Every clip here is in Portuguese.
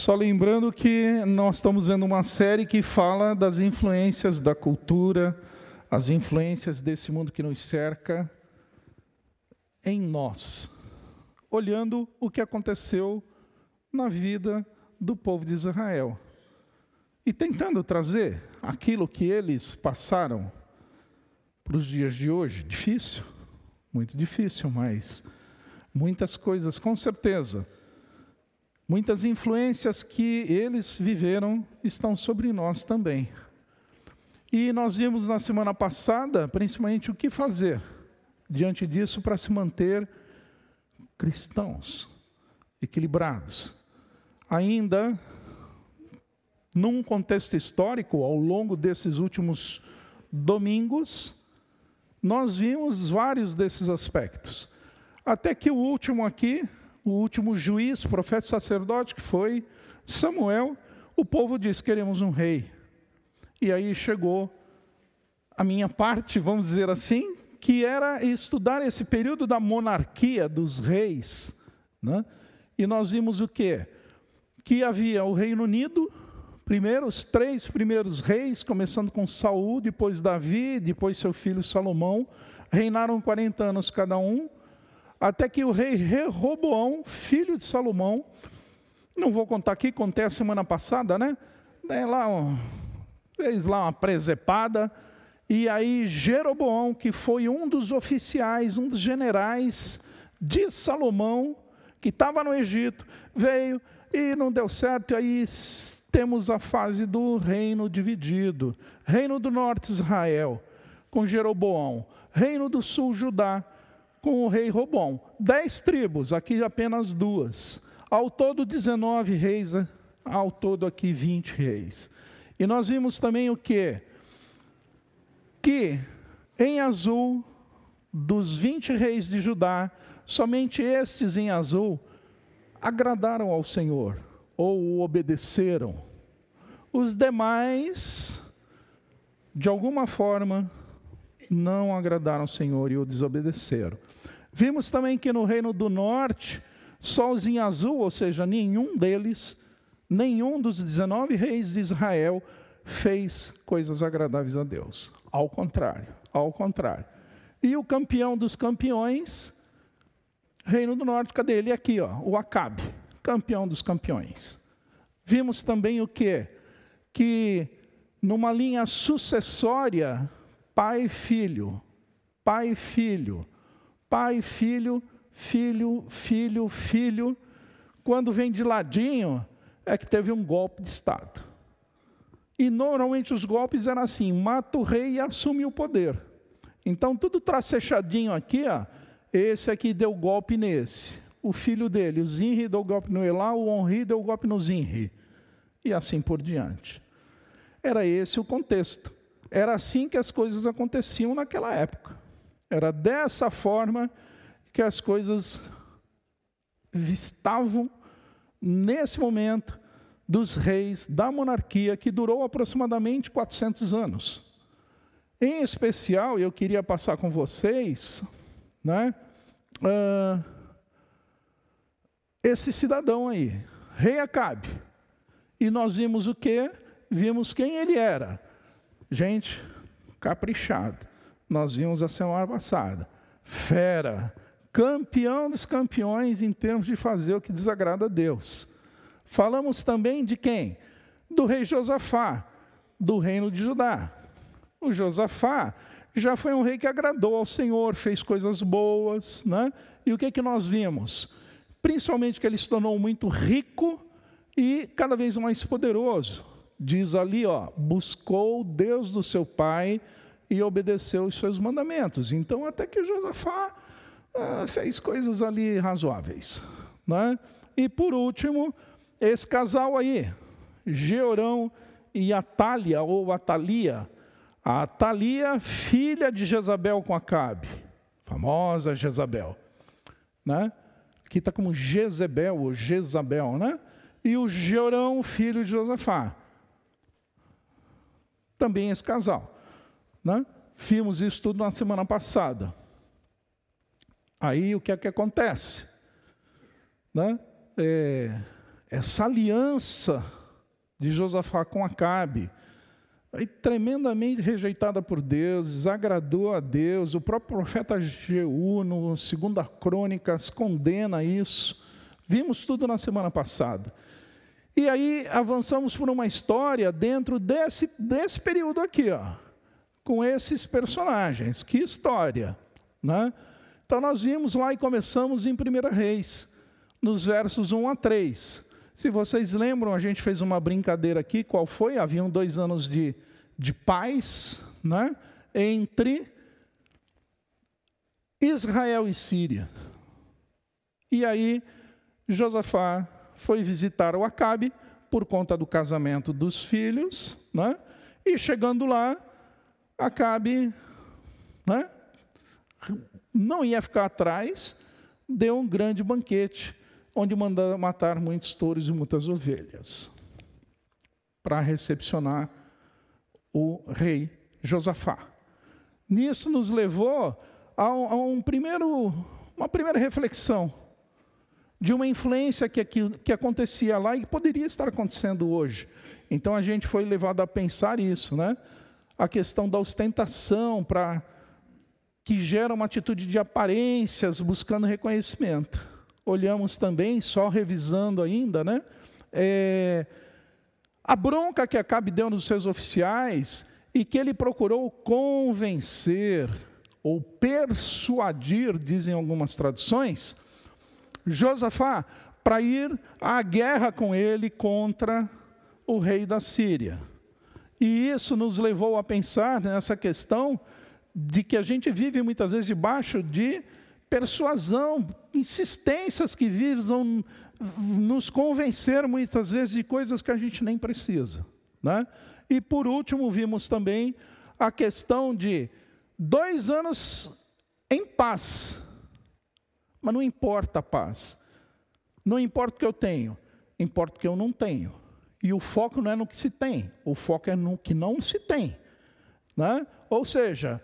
Só lembrando que nós estamos vendo uma série que fala das influências da cultura, as influências desse mundo que nos cerca em nós, olhando o que aconteceu na vida do povo de Israel e tentando trazer aquilo que eles passaram para os dias de hoje. Difícil, muito difícil, mas muitas coisas, com certeza Muitas influências que eles viveram estão sobre nós também. E nós vimos na semana passada, principalmente, o que fazer diante disso para se manter cristãos, equilibrados. Ainda, num contexto histórico, ao longo desses últimos domingos, nós vimos vários desses aspectos. Até que o último aqui, o último juiz, profeta sacerdote, que foi Samuel, o povo disse: queremos um rei. E aí chegou a minha parte, vamos dizer assim, que era estudar esse período da monarquia dos reis. Né? E nós vimos o quê? Que havia o Reino Unido, primeiro, os três primeiros reis, começando com Saul, depois Davi, depois seu filho Salomão, reinaram 40 anos cada um até que o rei Rehoboão, filho de Salomão, não vou contar aqui, contei a semana passada, né? Daí lá, fez lá uma presepada, e aí Jeroboão, que foi um dos oficiais, um dos generais de Salomão, que estava no Egito, veio e não deu certo, e aí temos a fase do reino dividido. Reino do norte, Israel, com Jeroboão. Reino do sul, Judá, com o rei Robão. Dez tribos, aqui apenas duas. Ao todo, 19 reis, né? ao todo aqui 20 reis. E nós vimos também o que? Que em azul, dos 20 reis de Judá, somente estes em azul agradaram ao Senhor, ou o obedeceram. Os demais, de alguma forma, não agradaram ao Senhor e o desobedeceram. Vimos também que no reino do norte, em azul, ou seja, nenhum deles, nenhum dos 19 reis de Israel fez coisas agradáveis a Deus. Ao contrário, ao contrário. E o campeão dos campeões, reino do norte, cadê ele? Aqui, ó, o Acabe, campeão dos campeões. Vimos também o que? Que numa linha sucessória, pai filho, pai filho, pai, filho, filho, filho, filho. Quando vem de ladinho, é que teve um golpe de Estado. E normalmente os golpes eram assim: mata o rei e assume o poder. Então, tudo tracechadinho aqui, ó, esse aqui deu golpe nesse. O filho dele, o Zinri, deu golpe no Elá, o Onri deu golpe no Zinri. E assim por diante. Era esse o contexto. Era assim que as coisas aconteciam naquela época. Era dessa forma que as coisas estavam nesse momento dos reis da monarquia que durou aproximadamente 400 anos. Em especial, eu queria passar com vocês, né, uh, esse cidadão aí, rei Acabe. E nós vimos o que? Vimos quem ele era. Gente, caprichado nós vimos a semana passada. Fera, campeão dos campeões em termos de fazer o que desagrada a Deus. Falamos também de quem? Do rei Josafá, do reino de Judá. O Josafá já foi um rei que agradou ao Senhor, fez coisas boas, né? E o que, que nós vimos? Principalmente que ele se tornou muito rico e cada vez mais poderoso. Diz ali, ó, buscou Deus do seu pai e obedeceu os seus mandamentos. Então, até que Josafá ah, fez coisas ali razoáveis. Né? E por último, esse casal aí, Georão e Atália, ou Atalia. A Atalia, filha de Jezabel com Acabe, famosa Jezabel. Né? Aqui está como Jezebel ou Jezabel, né? E o Georão, filho de Josafá. Também esse casal. Né? Vimos isso tudo na semana passada. Aí o que é que acontece? Né? É, essa aliança de Josafá com Acabe, foi tremendamente rejeitada por Deus, desagradou a Deus. O próprio profeta Jeú, no Segunda Crônicas, condena isso. Vimos tudo na semana passada. E aí avançamos por uma história dentro desse, desse período aqui, ó, com esses personagens. Que história! Né? Então nós vimos lá e começamos em 1 Reis, nos versos 1 a 3. Se vocês lembram, a gente fez uma brincadeira aqui, qual foi? Haviam dois anos de, de paz né? entre Israel e Síria. E aí, Josafá foi visitar o Acabe por conta do casamento dos filhos, né? e chegando lá, Acabe né? não ia ficar atrás, deu um grande banquete onde mandou matar muitos touros e muitas ovelhas, para recepcionar o rei Josafá. Nisso nos levou a um, a um primeiro, uma primeira reflexão de uma influência que, que, que acontecia lá e que poderia estar acontecendo hoje. Então a gente foi levado a pensar isso, né? A questão da ostentação para que gera uma atitude de aparências buscando reconhecimento olhamos também, só revisando ainda, né? É, a bronca que Acabe deu nos seus oficiais e que ele procurou convencer ou persuadir, dizem algumas traduções, Josafá para ir à guerra com ele contra o rei da Síria. E isso nos levou a pensar nessa questão de que a gente vive muitas vezes debaixo de persuasão, insistências que visam nos convencer muitas vezes de coisas que a gente nem precisa. Né? E por último, vimos também a questão de dois anos em paz. Mas não importa a paz. Não importa o que eu tenho, importa o que eu não tenho. E o foco não é no que se tem, o foco é no que não se tem. Né? Ou seja,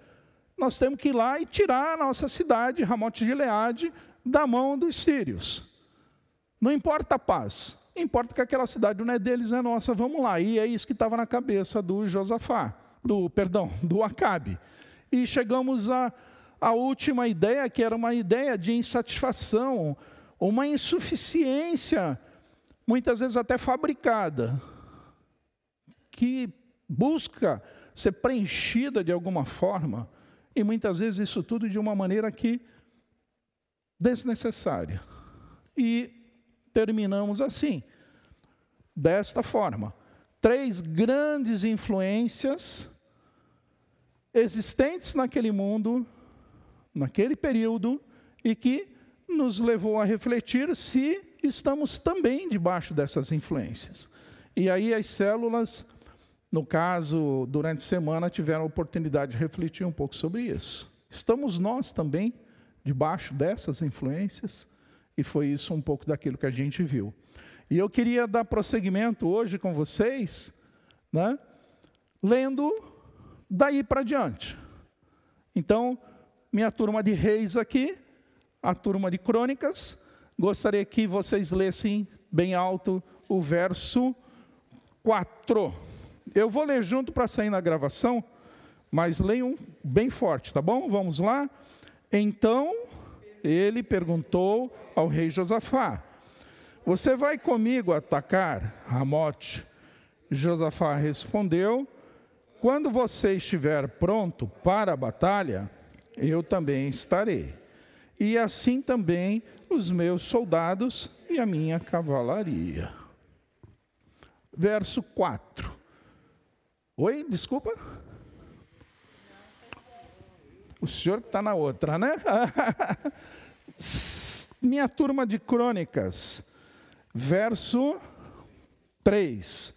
nós temos que ir lá e tirar a nossa cidade, Ramote de Gileade, da mão dos sírios. Não importa a paz, importa que aquela cidade não é deles, é nossa, vamos lá. E é isso que estava na cabeça do Josafá, do, perdão, do Acabe. E chegamos à, à última ideia, que era uma ideia de insatisfação, uma insuficiência, muitas vezes até fabricada, que busca ser preenchida de alguma forma e muitas vezes isso tudo de uma maneira que desnecessária. E terminamos assim, desta forma. Três grandes influências existentes naquele mundo, naquele período, e que nos levou a refletir se estamos também debaixo dessas influências. E aí as células no caso, durante a semana, tiveram a oportunidade de refletir um pouco sobre isso. Estamos nós também debaixo dessas influências? E foi isso um pouco daquilo que a gente viu. E eu queria dar prosseguimento hoje com vocês, né, lendo daí para diante. Então, minha turma de reis aqui, a turma de crônicas, gostaria que vocês lessem bem alto o verso 4. Eu vou ler junto para sair na gravação, mas leiam bem forte, tá bom? Vamos lá? Então ele perguntou ao rei Josafá: Você vai comigo atacar Ramote? Josafá respondeu: Quando você estiver pronto para a batalha, eu também estarei. E assim também os meus soldados e a minha cavalaria. Verso 4. Oi, desculpa? O senhor que está na outra, né? Minha turma de crônicas, verso 3.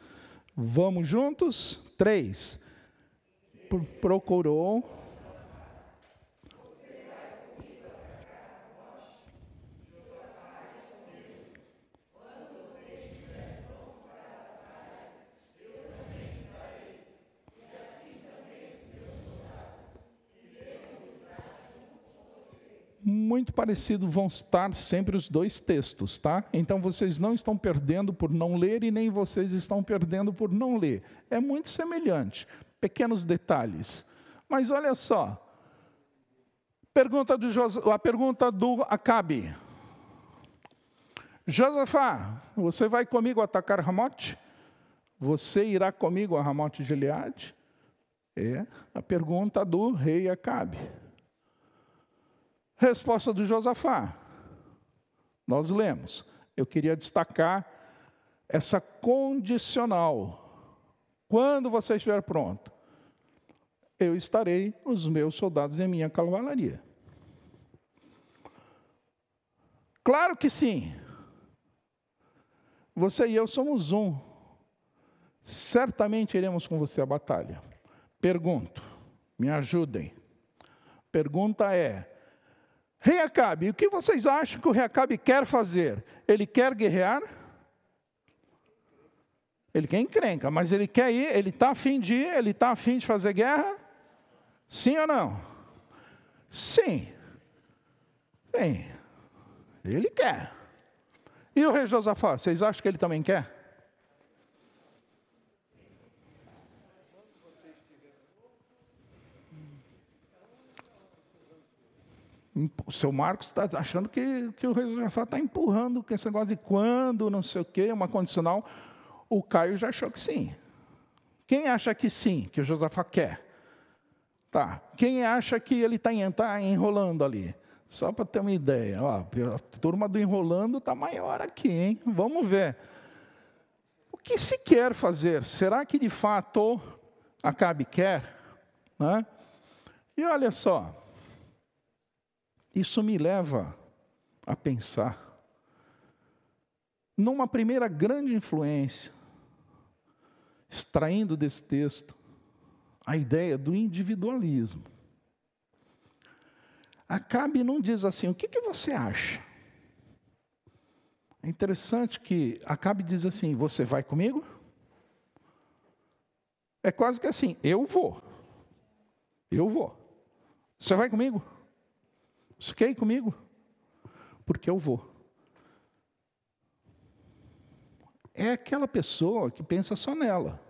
Vamos juntos? 3. Procurou muito parecido vão estar sempre os dois textos, tá? Então vocês não estão perdendo por não ler e nem vocês estão perdendo por não ler. É muito semelhante, pequenos detalhes. Mas olha só, pergunta do a pergunta do Acabe. Josafá, você vai comigo atacar Ramote? Você irá comigo a Ramote de Gileade? É a pergunta do rei Acabe. Resposta do Josafá. Nós lemos. Eu queria destacar essa condicional. Quando você estiver pronto, eu estarei, os meus soldados e a minha cavalaria. Claro que sim. Você e eu somos um. Certamente iremos com você à batalha. Pergunto, me ajudem. Pergunta é: Rei Acabe, o que vocês acham que o rei Acabe quer fazer? Ele quer guerrear? Ele quer encrenca, mas ele quer ir, ele está afim de ir, ele está afim de fazer guerra? Sim ou não? Sim. Sim. Ele quer. E o rei Josafá, vocês acham que ele também quer? O seu Marcos está achando que, que o Josafá está empurrando com esse negócio de quando, não sei o quê, uma condicional. O Caio já achou que sim. Quem acha que sim, que o Josafá quer? Tá. Quem acha que ele está tá enrolando ali? Só para ter uma ideia. Ó, a turma do enrolando está maior aqui, hein? Vamos ver. O que se quer fazer? Será que de fato Acabe quer? Né? E olha só, isso me leva a pensar numa primeira grande influência, extraindo desse texto a ideia do individualismo. Acabe não diz assim: o que, que você acha? É interessante que Acabe diz assim: você vai comigo? É quase que assim: eu vou. Eu vou. Você vai comigo? Você quer ir comigo? Porque eu vou. É aquela pessoa que pensa só nela.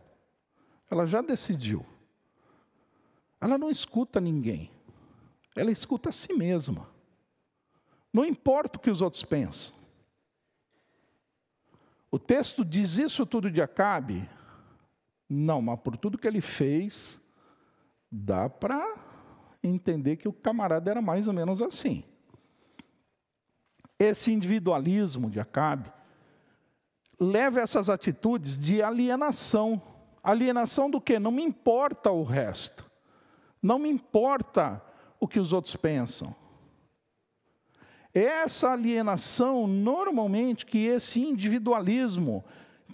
Ela já decidiu. Ela não escuta ninguém. Ela escuta a si mesma. Não importa o que os outros pensam. O texto diz isso tudo de Acabe? Não, mas por tudo que ele fez, dá para entender que o camarada era mais ou menos assim. Esse individualismo de Acabe leva essas atitudes de alienação. Alienação do que? Não me importa o resto. Não me importa o que os outros pensam. Essa alienação, normalmente, que esse individualismo,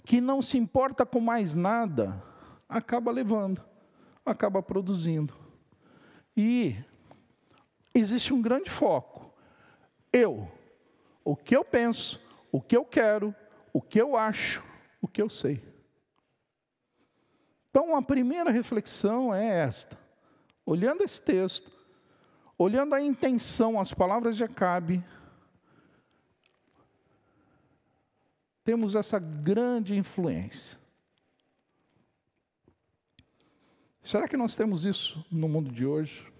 que não se importa com mais nada, acaba levando, acaba produzindo. E existe um grande foco. Eu, o que eu penso, o que eu quero, o que eu acho, o que eu sei. Então, a primeira reflexão é esta. Olhando esse texto, olhando a intenção, as palavras de Acabe, temos essa grande influência. Será que nós temos isso no mundo de hoje?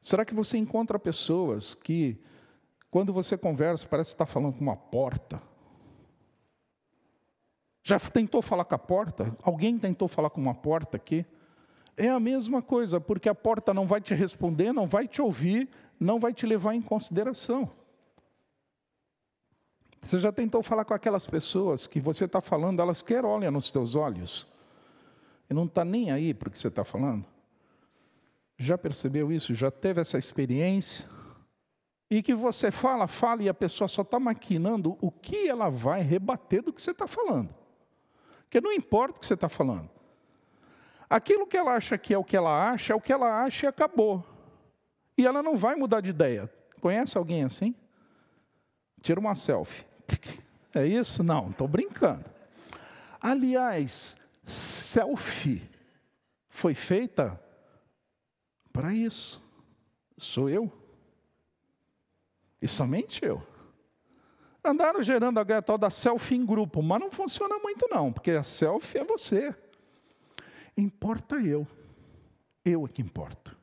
Será que você encontra pessoas que, quando você conversa, parece estar falando com uma porta? Já tentou falar com a porta? Alguém tentou falar com uma porta aqui? É a mesma coisa, porque a porta não vai te responder, não vai te ouvir, não vai te levar em consideração. Você já tentou falar com aquelas pessoas que você está falando, elas querem olhar nos teus olhos e não está nem aí para o que você está falando? Já percebeu isso? Já teve essa experiência? E que você fala, fala e a pessoa só está maquinando o que ela vai rebater do que você está falando. Porque não importa o que você está falando. Aquilo que ela acha que é o que ela acha, é o que ela acha e acabou. E ela não vai mudar de ideia. Conhece alguém assim? Tira uma selfie. É isso? Não, estou brincando. Aliás, selfie foi feita para isso. Sou eu. E somente eu. Andaram gerando a tal da selfie em grupo, mas não funciona muito não, porque a selfie é você. Importa eu. Eu é que importo.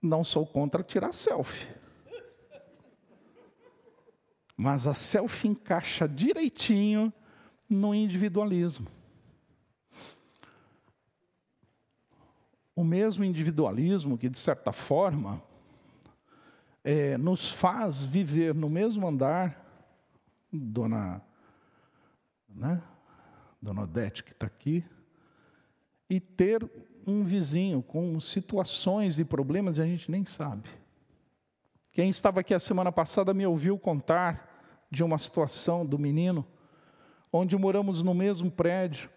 Não sou contra tirar selfie. Mas a selfie encaixa direitinho no individualismo. O mesmo individualismo que, de certa forma, é, nos faz viver no mesmo andar, dona, né, dona Odete que está aqui, e ter um vizinho com situações e problemas que a gente nem sabe. Quem estava aqui a semana passada me ouviu contar de uma situação do menino, onde moramos no mesmo prédio,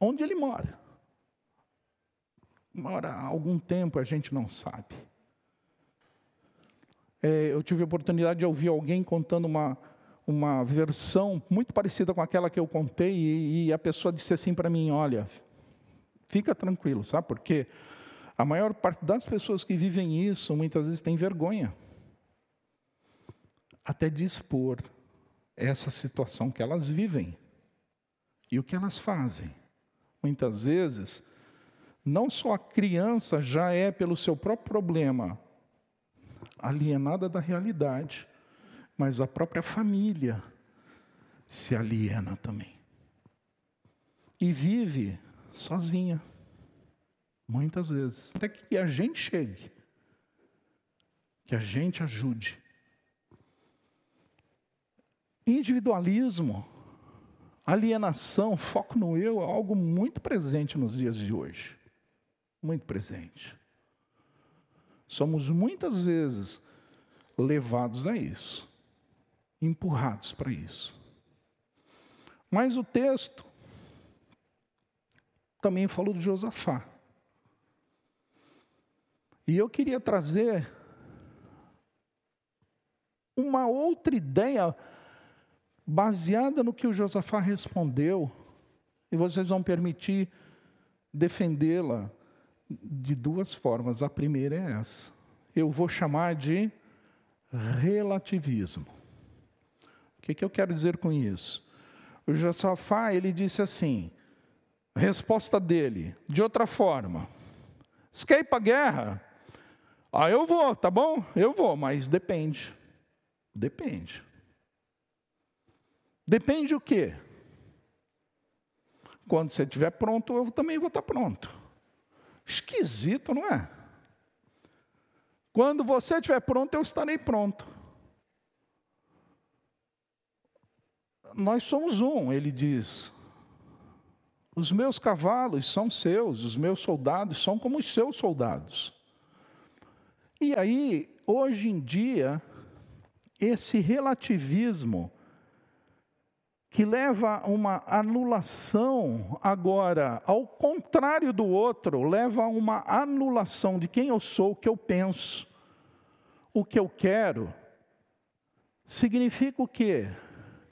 onde ele mora mora há algum tempo, a gente não sabe. É, eu tive a oportunidade de ouvir alguém contando uma, uma versão muito parecida com aquela que eu contei, e, e a pessoa disse assim para mim: Olha, fica tranquilo, sabe? Porque a maior parte das pessoas que vivem isso muitas vezes tem vergonha até de expor essa situação que elas vivem e o que elas fazem. Muitas vezes não só a criança já é, pelo seu próprio problema, alienada da realidade, mas a própria família se aliena também. E vive sozinha, muitas vezes. Até que a gente chegue, que a gente ajude. Individualismo, alienação, foco no eu é algo muito presente nos dias de hoje muito presente. Somos muitas vezes levados a isso, empurrados para isso. Mas o texto também falou de Josafá. E eu queria trazer uma outra ideia baseada no que o Josafá respondeu, e vocês vão permitir defendê-la de duas formas. A primeira é essa. Eu vou chamar de relativismo. O que, que eu quero dizer com isso? O Josafá, ele disse assim, resposta dele, de outra forma, ir para a guerra? Ah, eu vou, tá bom? Eu vou, mas depende. Depende. Depende o quê? Quando você estiver pronto, eu também vou estar pronto. Esquisito, não é? Quando você estiver pronto, eu estarei pronto. Nós somos um, ele diz. Os meus cavalos são seus, os meus soldados são como os seus soldados. E aí, hoje em dia, esse relativismo que leva a uma anulação agora, ao contrário do outro, leva a uma anulação de quem eu sou, o que eu penso, o que eu quero, significa o quê?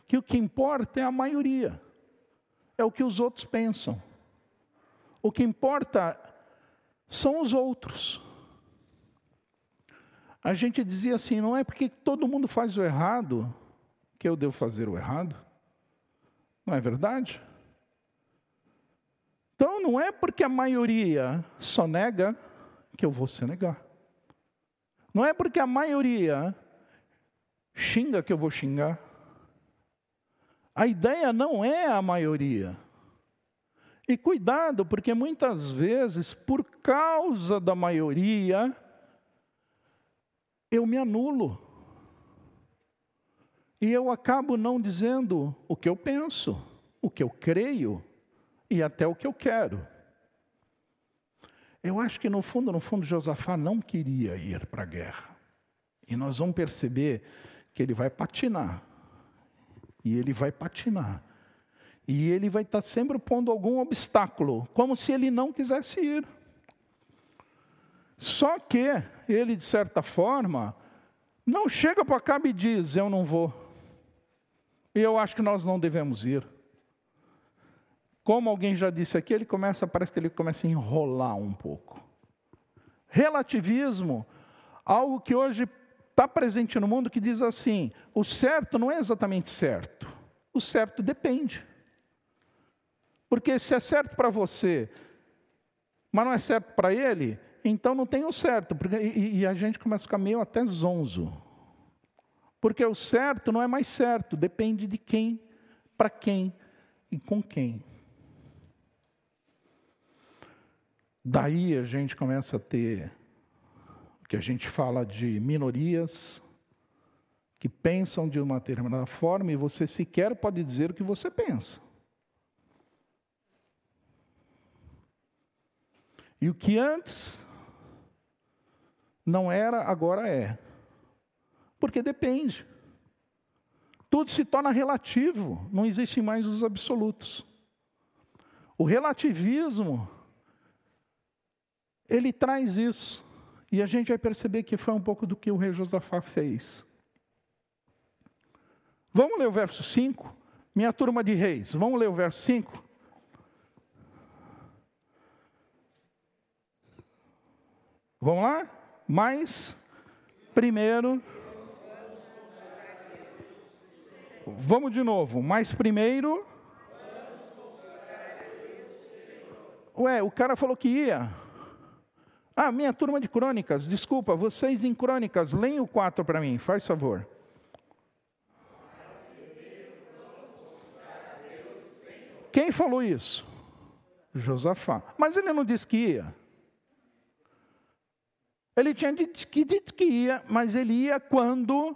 Que o que importa é a maioria, é o que os outros pensam. O que importa são os outros. A gente dizia assim: não é porque todo mundo faz o errado que eu devo fazer o errado. Não é verdade? Então não é porque a maioria só nega que eu vou se negar. Não é porque a maioria xinga que eu vou xingar. A ideia não é a maioria. E cuidado, porque muitas vezes, por causa da maioria, eu me anulo. E eu acabo não dizendo o que eu penso, o que eu creio e até o que eu quero. Eu acho que no fundo, no fundo, Josafá não queria ir para a guerra. E nós vamos perceber que ele vai patinar. E ele vai patinar. E ele vai estar sempre pondo algum obstáculo, como se ele não quisesse ir. Só que ele, de certa forma, não chega para cá e diz: Eu não vou. E eu acho que nós não devemos ir. Como alguém já disse aqui, ele começa, parece que ele começa a enrolar um pouco. relativismo, algo que hoje está presente no mundo que diz assim: o certo não é exatamente certo, o certo depende. Porque se é certo para você, mas não é certo para ele, então não tem o certo. Porque, e, e a gente começa a ficar meio até zonzo. Porque o certo não é mais certo, depende de quem, para quem e com quem. Daí a gente começa a ter o que a gente fala de minorias que pensam de uma determinada forma e você sequer pode dizer o que você pensa. E o que antes não era, agora é. Porque depende. Tudo se torna relativo, não existem mais os absolutos. O relativismo, ele traz isso. E a gente vai perceber que foi um pouco do que o rei Josafá fez. Vamos ler o verso 5? Minha turma de reis, vamos ler o verso 5? Vamos lá? Mas, primeiro. Vamos de novo. Mas primeiro. Ué, o cara falou que ia. Ah, minha turma de crônicas, desculpa, vocês em crônicas, leem o 4 para mim, faz favor. Quem falou isso? Josafá. Mas ele não disse que ia. Ele tinha dito que, ia, mas ele ia quando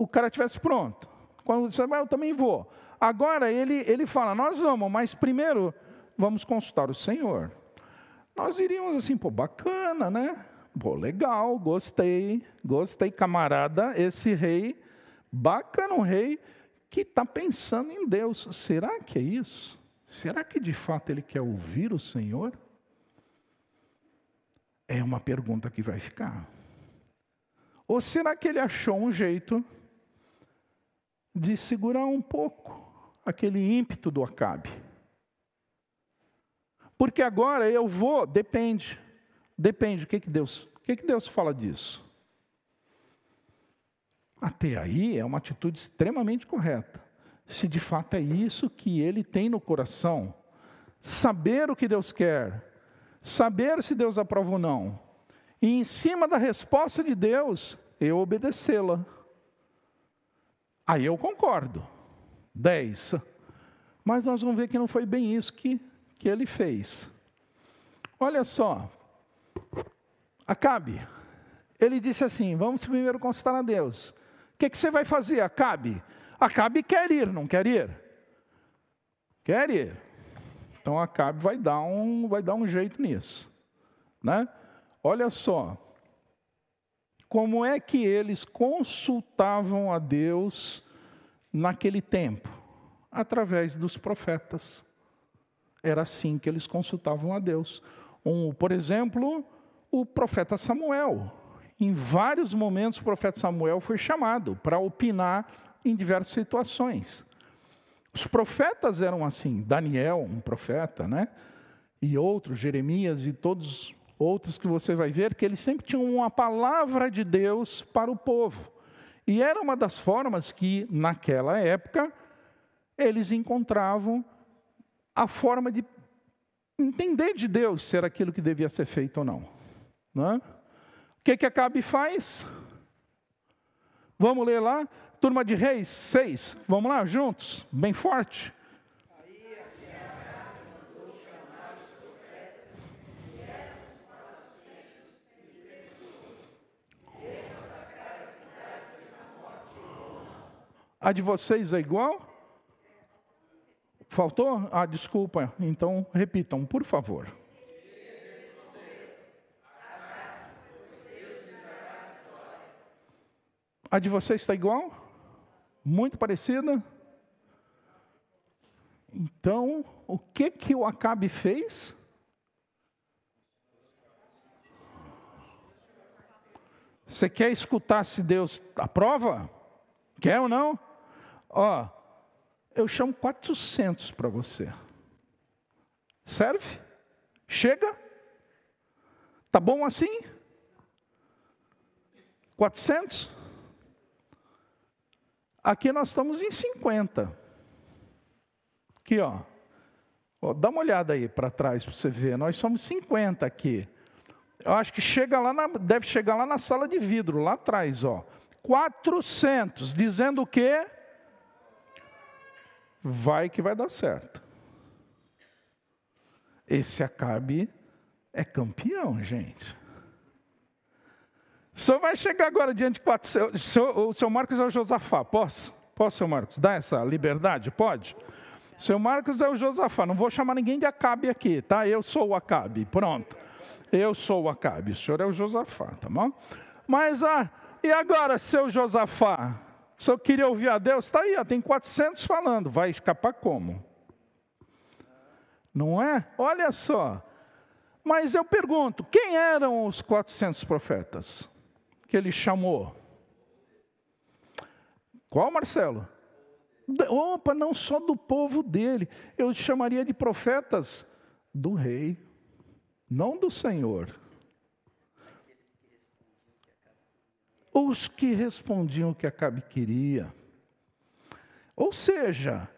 o cara estivesse pronto. Quando disse, eu também vou. Agora ele, ele fala, nós vamos, mas primeiro vamos consultar o Senhor. Nós iríamos assim, pô, bacana, né? Pô, legal, gostei, gostei, camarada, esse rei, bacana, um rei que está pensando em Deus. Será que é isso? Será que de fato ele quer ouvir o Senhor? É uma pergunta que vai ficar. Ou será que ele achou um jeito de segurar um pouco aquele ímpeto do Acabe? Porque agora eu vou, depende. Depende, o que, que Deus, o que, que Deus fala disso? Até aí é uma atitude extremamente correta. Se de fato é isso que ele tem no coração, saber o que Deus quer, saber se Deus aprova ou não, e em cima da resposta de Deus, eu obedecê-la. Aí eu concordo. 10. Mas nós vamos ver que não foi bem isso que, que ele fez. Olha só. Acabe. Ele disse assim: vamos primeiro consultar a Deus. O que, que você vai fazer, Acabe? Acabe quer ir, não quer ir? Quer ir. Então Acabe vai dar um, vai dar um jeito nisso. Né? Olha só. Como é que eles consultavam a Deus naquele tempo? Através dos profetas. Era assim que eles consultavam a Deus. Um, por exemplo, o profeta Samuel. Em vários momentos, o profeta Samuel foi chamado para opinar em diversas situações. Os profetas eram assim, Daniel, um profeta, né? E outros, Jeremias e todos outros que você vai ver, que eles sempre tinham uma palavra de Deus para o povo. E era uma das formas que, naquela época, eles encontravam a forma de entender de Deus se era aquilo que devia ser feito ou não. não é? O que, que Acabe faz? Vamos ler lá? Turma de Reis 6. Vamos lá, juntos, bem forte. A de vocês é igual? Faltou? Ah, desculpa. Então, repitam, por favor. A de vocês está igual? Muito parecida? Então, o que que o Acabe fez? Você quer escutar se Deus aprova? Quer ou não? Ó, eu chamo 400 para você. Serve? Chega? Tá bom assim? 400? Aqui nós estamos em 50. Aqui, ó. ó dá uma olhada aí para trás para você ver. Nós somos 50 aqui. Eu acho que chega lá na, deve chegar lá na sala de vidro, lá atrás, ó. 400, dizendo o quê? Vai que vai dar certo. Esse Acabe é campeão, gente. Senhor vai chegar agora diante de quatro. O senhor, o senhor Marcos é o Josafá. Posso? Posso, senhor Marcos? Dá essa liberdade? Pode? Senhor Marcos é o Josafá. Não vou chamar ninguém de Acabe aqui, tá? Eu sou o Acabe. Pronto. Eu sou o Acabe. O senhor é o Josafá, tá bom? Mas, ah, e agora, seu Josafá? Senhor queria ouvir a Deus? Está aí, ó, tem 400 falando. Vai escapar como? Não é? Olha só. Mas eu pergunto: quem eram os 400 profetas que ele chamou? Qual, Marcelo? Opa, não só do povo dele. Eu chamaria de profetas do rei, não do Senhor. Os que respondiam o que Acabe queria. Ou seja,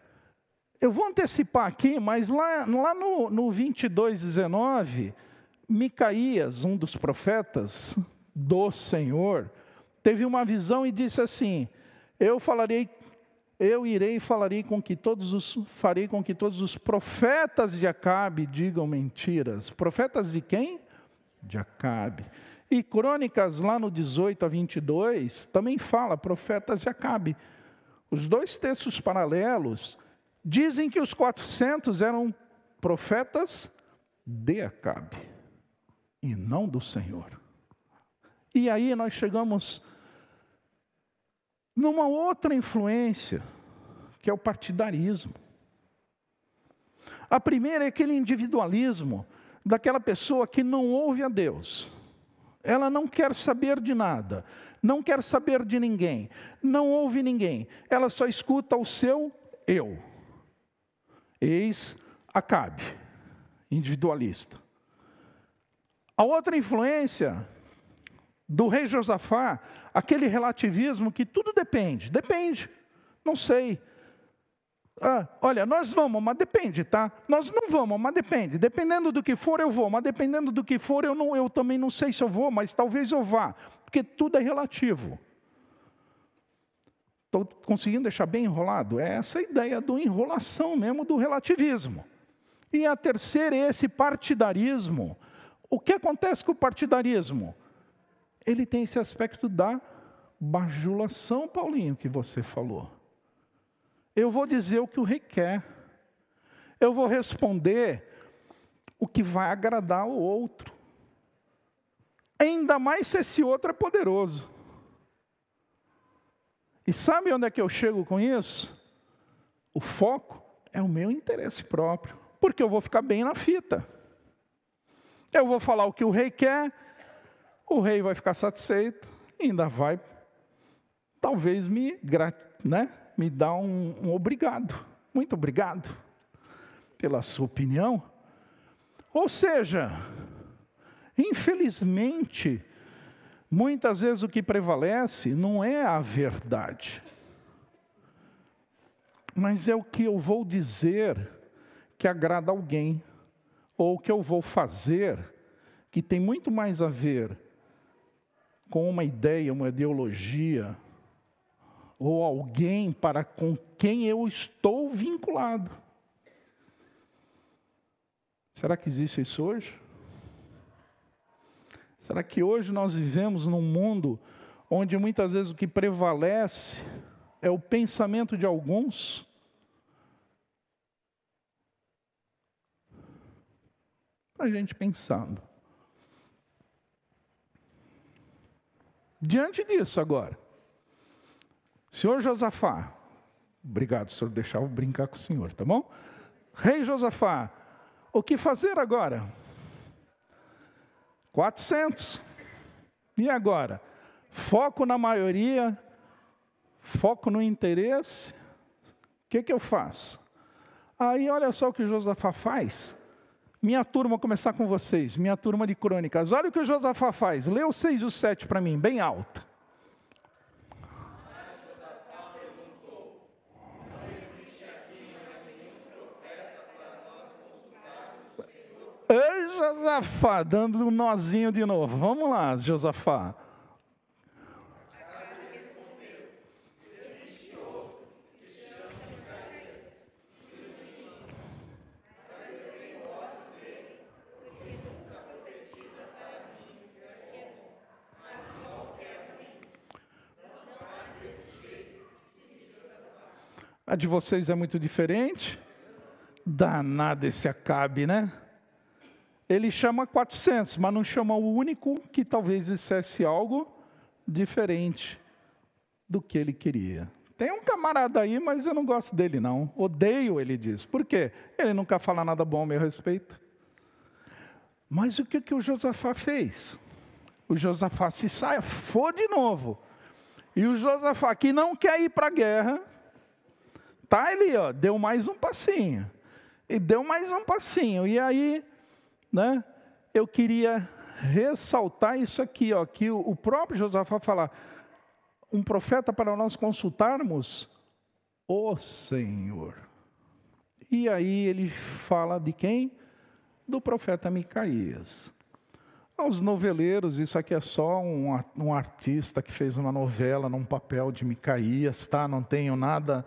eu vou antecipar aqui, mas lá, lá no, no 22, 19, Micaías, um dos profetas do Senhor, teve uma visão e disse assim: Eu falarei, eu irei e falarei com que todos os farei com que todos os profetas de Acabe digam mentiras. Profetas de quem? De Acabe. E Crônicas lá no 18 a 22 também fala profetas de Acabe. Os dois textos paralelos Dizem que os 400 eram profetas de Acabe e não do Senhor. E aí nós chegamos numa outra influência, que é o partidarismo. A primeira é aquele individualismo daquela pessoa que não ouve a Deus. Ela não quer saber de nada, não quer saber de ninguém, não ouve ninguém. Ela só escuta o seu eu. Eis Acabe, individualista. A outra influência do rei Josafá, aquele relativismo que tudo depende, depende, não sei. Ah, olha, nós vamos, mas depende, tá? Nós não vamos, mas depende. Dependendo do que for, eu vou, mas dependendo do que for, eu, não, eu também não sei se eu vou, mas talvez eu vá, porque tudo é relativo. Estou conseguindo deixar bem enrolado? É essa ideia do enrolação mesmo, do relativismo. E a terceira é esse partidarismo. O que acontece com o partidarismo? Ele tem esse aspecto da bajulação, Paulinho, que você falou. Eu vou dizer o que o rei quer. Eu vou responder o que vai agradar ao outro. Ainda mais se esse outro é poderoso. E sabe onde é que eu chego com isso? O foco é o meu interesse próprio, porque eu vou ficar bem na fita. Eu vou falar o que o rei quer, o rei vai ficar satisfeito, ainda vai, talvez me, né, me dar um, um obrigado. Muito obrigado pela sua opinião. Ou seja, infelizmente, Muitas vezes o que prevalece não é a verdade, mas é o que eu vou dizer que agrada alguém, ou o que eu vou fazer que tem muito mais a ver com uma ideia, uma ideologia, ou alguém para com quem eu estou vinculado. Será que existe isso hoje? Será que hoje nós vivemos num mundo onde muitas vezes o que prevalece é o pensamento de alguns? A gente pensando. Diante disso agora, senhor Josafá, obrigado, senhor, deixar eu brincar com o senhor, tá bom? Rei Josafá, o que fazer agora? 400. E agora? Foco na maioria, foco no interesse. O que, que eu faço? Aí olha só o que Josafá faz. Minha turma, vou começar com vocês, minha turma de crônicas. Olha o que o Josafá faz. Lê o 6 e o 7 para mim, bem alto. Ei, Josafá, dando um nozinho de novo. Vamos lá, Josafá. A de vocês é muito diferente. Danado esse Acabe, né? Ele chama 400, mas não chama o único que talvez dissesse algo diferente do que ele queria. Tem um camarada aí, mas eu não gosto dele não. Odeio, ele diz. Por quê? Ele nunca fala nada bom a meu respeito. Mas o que, que o Josafá fez? O Josafá se foi de novo. E o Josafá, que não quer ir para a guerra, Tá ali, ó, deu mais um passinho. E deu mais um passinho. E aí, né, eu queria ressaltar isso aqui, ó, que o próprio Josafá fala, um profeta para nós consultarmos o Senhor. E aí ele fala de quem? Do profeta Micaías. Aos noveleiros, isso aqui é só um, um artista que fez uma novela num papel de Micaías, tá? Não tenho nada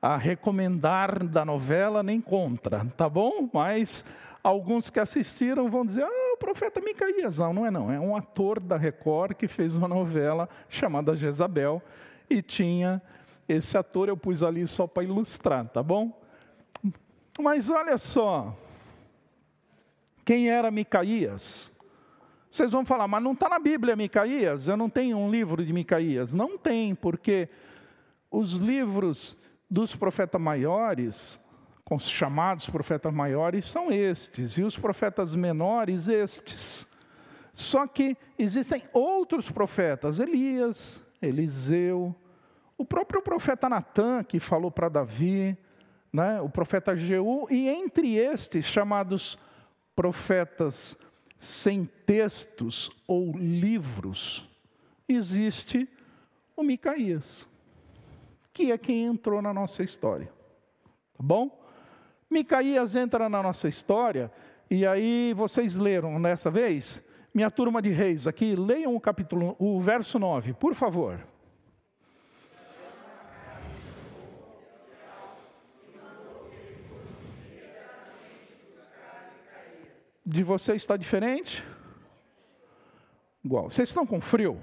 a recomendar da novela nem contra, tá bom? Mas alguns que assistiram vão dizer: ah, o profeta Micaías. Não, não é não. É um ator da Record que fez uma novela chamada Jezabel e tinha esse ator, eu pus ali só para ilustrar, tá bom? Mas olha só, quem era Micaías? Vocês vão falar, mas não está na Bíblia Micaías? Eu não tenho um livro de Micaías. Não tem, porque os livros dos profetas maiores, chamados profetas maiores, são estes, e os profetas menores, estes. Só que existem outros profetas, Elias, Eliseu, o próprio profeta Natan, que falou para Davi, né, o profeta Jeú, e entre estes, chamados profetas sem textos ou livros, existe o Micaías que é quem entrou na nossa história. Tá bom? Micaías entra na nossa história, e aí vocês leram nessa vez, minha turma de reis aqui, leiam o capítulo, o verso 9, por favor. De vocês está diferente? Igual. Vocês estão com frio?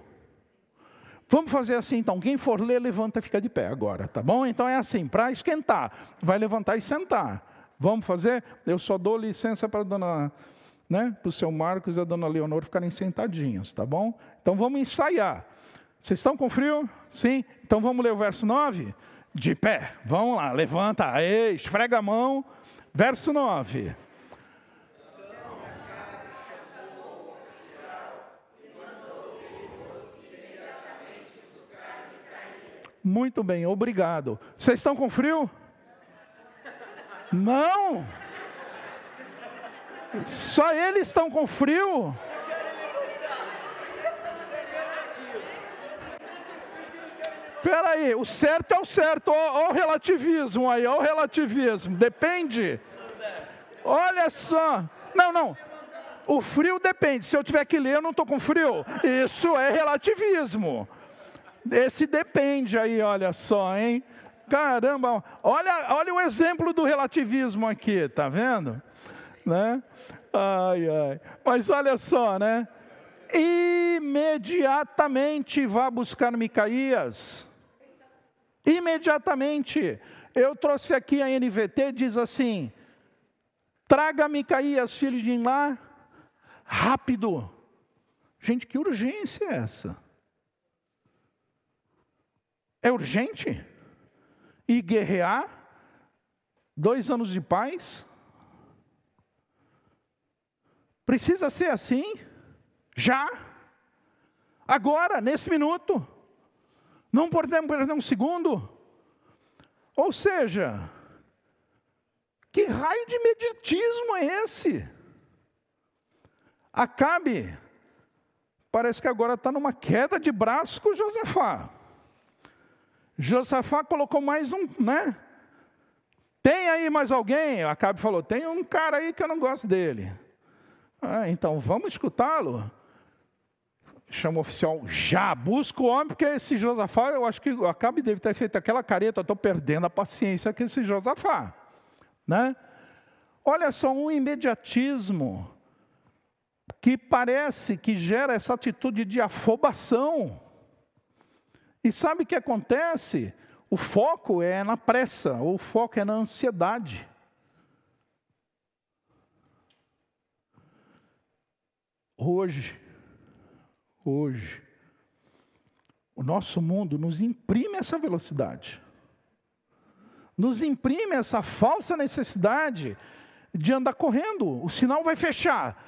Vamos fazer assim então, quem for ler, levanta e fica de pé agora, tá bom? Então é assim, para esquentar, vai levantar e sentar. Vamos fazer? Eu só dou licença para dona, né, o seu Marcos e a dona Leonor ficarem sentadinhos, tá bom? Então vamos ensaiar. Vocês estão com frio? Sim? Então vamos ler o verso 9? De pé, vamos lá, levanta, aí, esfrega a mão. Verso 9. Muito bem, obrigado. Vocês estão com frio? Não? Só eles estão com frio? Espera aí, o certo é o certo, olha o relativismo aí, olha o relativismo, depende. Olha só, não, não, o frio depende, se eu tiver que ler eu não estou com frio, isso é relativismo. Esse depende aí, olha só, hein? Caramba, olha, olha o exemplo do relativismo aqui, tá vendo? Né? Ai, ai. Mas olha só, né? Imediatamente vá buscar Micaías. Imediatamente. Eu trouxe aqui a NVT, diz assim: traga Micaías, filho de Inlá, rápido. Gente, que urgência é essa? É urgente? E guerrear? Dois anos de paz? Precisa ser assim? Já? Agora, nesse minuto? Não podemos perder um segundo? Ou seja, que raio de mediatismo é esse? Acabe, parece que agora está numa queda de braço com Josafá. Josafá colocou mais um, né? Tem aí mais alguém? Acabe falou: tem um cara aí que eu não gosto dele. Ah, então vamos escutá-lo. Chama o oficial, já, busca o homem, porque esse Josafá, eu acho que Acabe deve ter feito aquela careta, eu estou perdendo a paciência com esse Josafá. Né? Olha só, um imediatismo que parece que gera essa atitude de afobação. E sabe o que acontece? O foco é na pressa, ou o foco é na ansiedade. Hoje, hoje, o nosso mundo nos imprime essa velocidade, nos imprime essa falsa necessidade de andar correndo. O sinal vai fechar.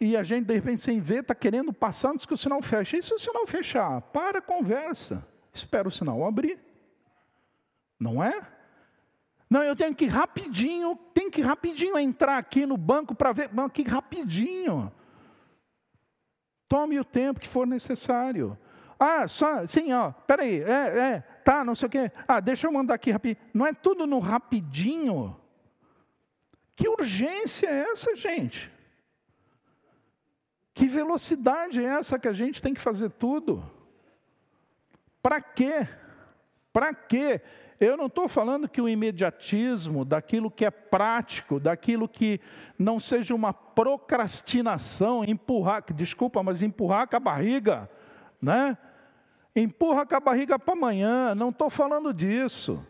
E a gente, de repente, sem ver, está querendo passar antes que o sinal feche. E se o sinal fechar? Para a conversa. Espera o sinal abrir. Não é? Não, eu tenho que rapidinho, tem que rapidinho entrar aqui no banco para ver. Não, que rapidinho. Tome o tempo que for necessário. Ah, só, sim, ó, peraí, é, é, tá, não sei o quê. Ah, deixa eu mandar aqui rapidinho. Não é tudo no rapidinho. Que urgência é essa, gente? Que velocidade é essa que a gente tem que fazer tudo? Para quê? Para quê? Eu não estou falando que o imediatismo, daquilo que é prático, daquilo que não seja uma procrastinação, empurrar, desculpa, mas empurrar com a barriga, né? Empurra com a barriga para amanhã, não estou falando disso.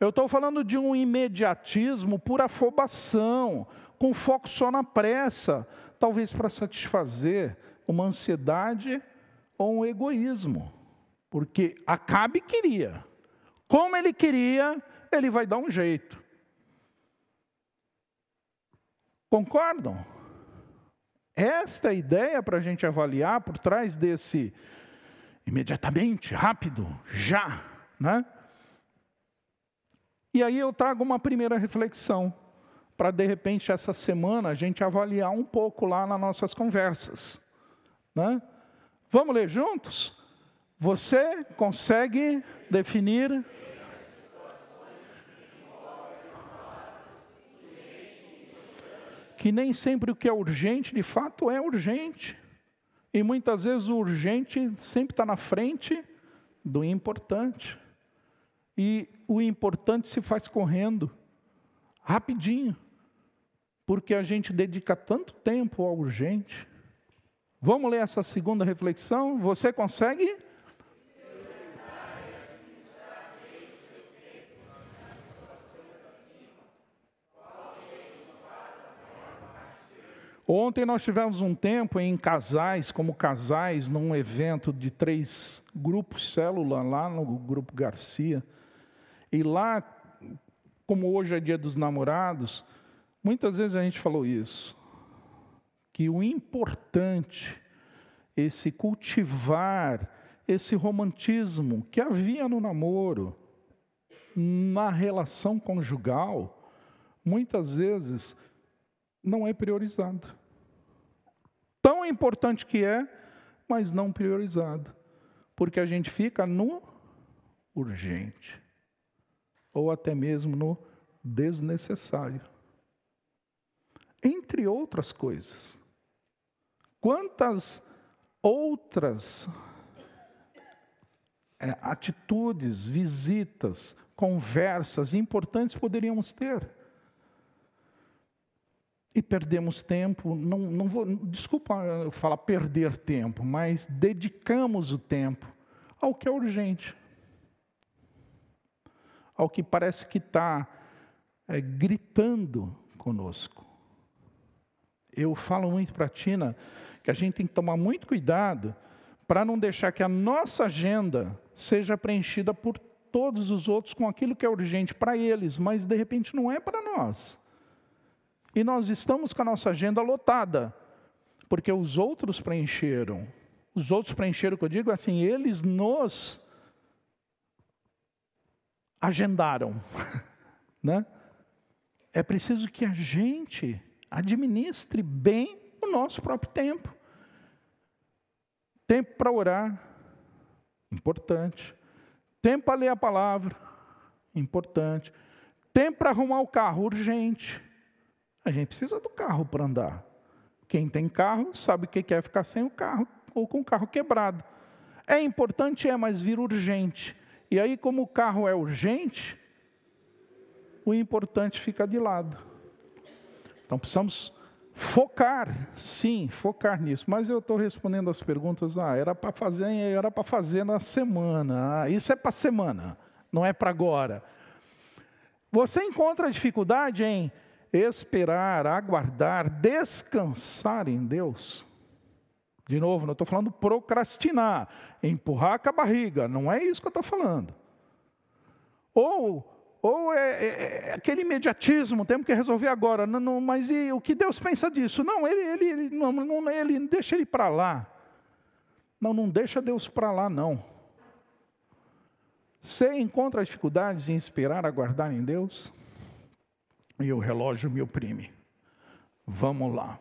Eu estou falando de um imediatismo por afobação, com foco só na pressa, talvez para satisfazer uma ansiedade ou um egoísmo. Porque Acabe queria. Como ele queria, ele vai dar um jeito. Concordam? Esta é ideia para a gente avaliar por trás desse imediatamente, rápido, já, né? E aí eu trago uma primeira reflexão, para de repente essa semana a gente avaliar um pouco lá nas nossas conversas. Né? Vamos ler juntos? Você consegue definir que nem sempre o que é urgente, de fato, é urgente. E muitas vezes o urgente sempre está na frente do importante. E o importante se faz correndo, rapidinho, porque a gente dedica tanto tempo ao urgente. Vamos ler essa segunda reflexão? Você consegue? Ontem nós tivemos um tempo em casais, como casais, num evento de três grupos célula lá no grupo Garcia. E lá, como hoje é dia dos namorados, muitas vezes a gente falou isso, que o importante, esse cultivar esse romantismo que havia no namoro, na relação conjugal, muitas vezes não é priorizado. Tão importante que é, mas não priorizado. Porque a gente fica no urgente, ou até mesmo no desnecessário. Entre outras coisas. Quantas outras é, atitudes, visitas, conversas importantes poderíamos ter? E perdemos tempo, não, não vou, desculpa falar perder tempo, mas dedicamos o tempo ao que é urgente, ao que parece que está é, gritando conosco. Eu falo muito para a Tina que a gente tem que tomar muito cuidado para não deixar que a nossa agenda seja preenchida por todos os outros com aquilo que é urgente para eles, mas de repente não é para nós. E nós estamos com a nossa agenda lotada, porque os outros preencheram. Os outros preencheram, o que eu digo assim, eles nos agendaram. né? É preciso que a gente administre bem o nosso próprio tempo. Tempo para orar, importante. Tempo para ler a palavra, importante. Tempo para arrumar o carro, urgente. A gente precisa do carro para andar. Quem tem carro sabe o que é ficar sem o carro ou com o carro quebrado. É importante, é, mas vira urgente. E aí, como o carro é urgente, o importante fica de lado. Então precisamos focar, sim, focar nisso. Mas eu estou respondendo as perguntas. Ah, era para fazer, era para fazer na semana. Ah, isso é para semana, não é para agora. Você encontra dificuldade em esperar, aguardar, descansar em Deus? De novo, não estou falando procrastinar, empurrar com a barriga, não é isso que eu estou falando. Ou ou é, é, é, aquele imediatismo, temos que resolver agora. Não, não, mas e o que Deus pensa disso? Não, ele, ele, ele, não, não, ele deixa ele para lá. Não, não deixa Deus para lá, não. Você encontra dificuldades em esperar, aguardar em Deus? E o relógio me oprime. Vamos lá.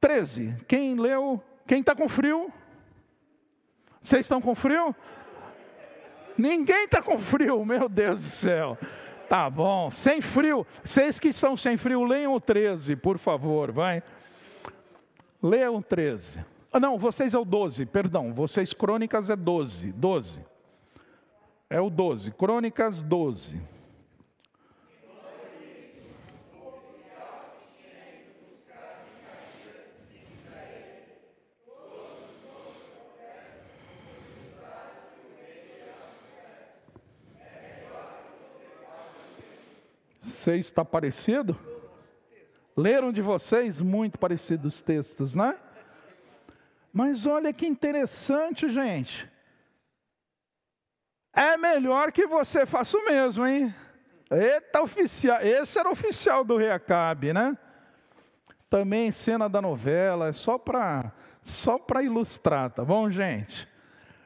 13. Quem leu? Quem está com frio? Vocês estão com frio? Ninguém está com frio, meu Deus do céu. Tá bom, sem frio. Vocês que estão sem frio, leiam o 13, por favor, vai. Leiam o 13. Ah, não, vocês é o 12, perdão. Vocês, Crônicas é 12. 12. É o 12. Crônicas 12. Vocês está parecido? Leram de vocês muito parecidos os textos, né? Mas olha que interessante, gente. É melhor que você faça o mesmo, hein? Eita, oficial. Esse era oficial do rei Acabe, né? Também cena da novela, é só para só para ilustrar, tá bom, gente?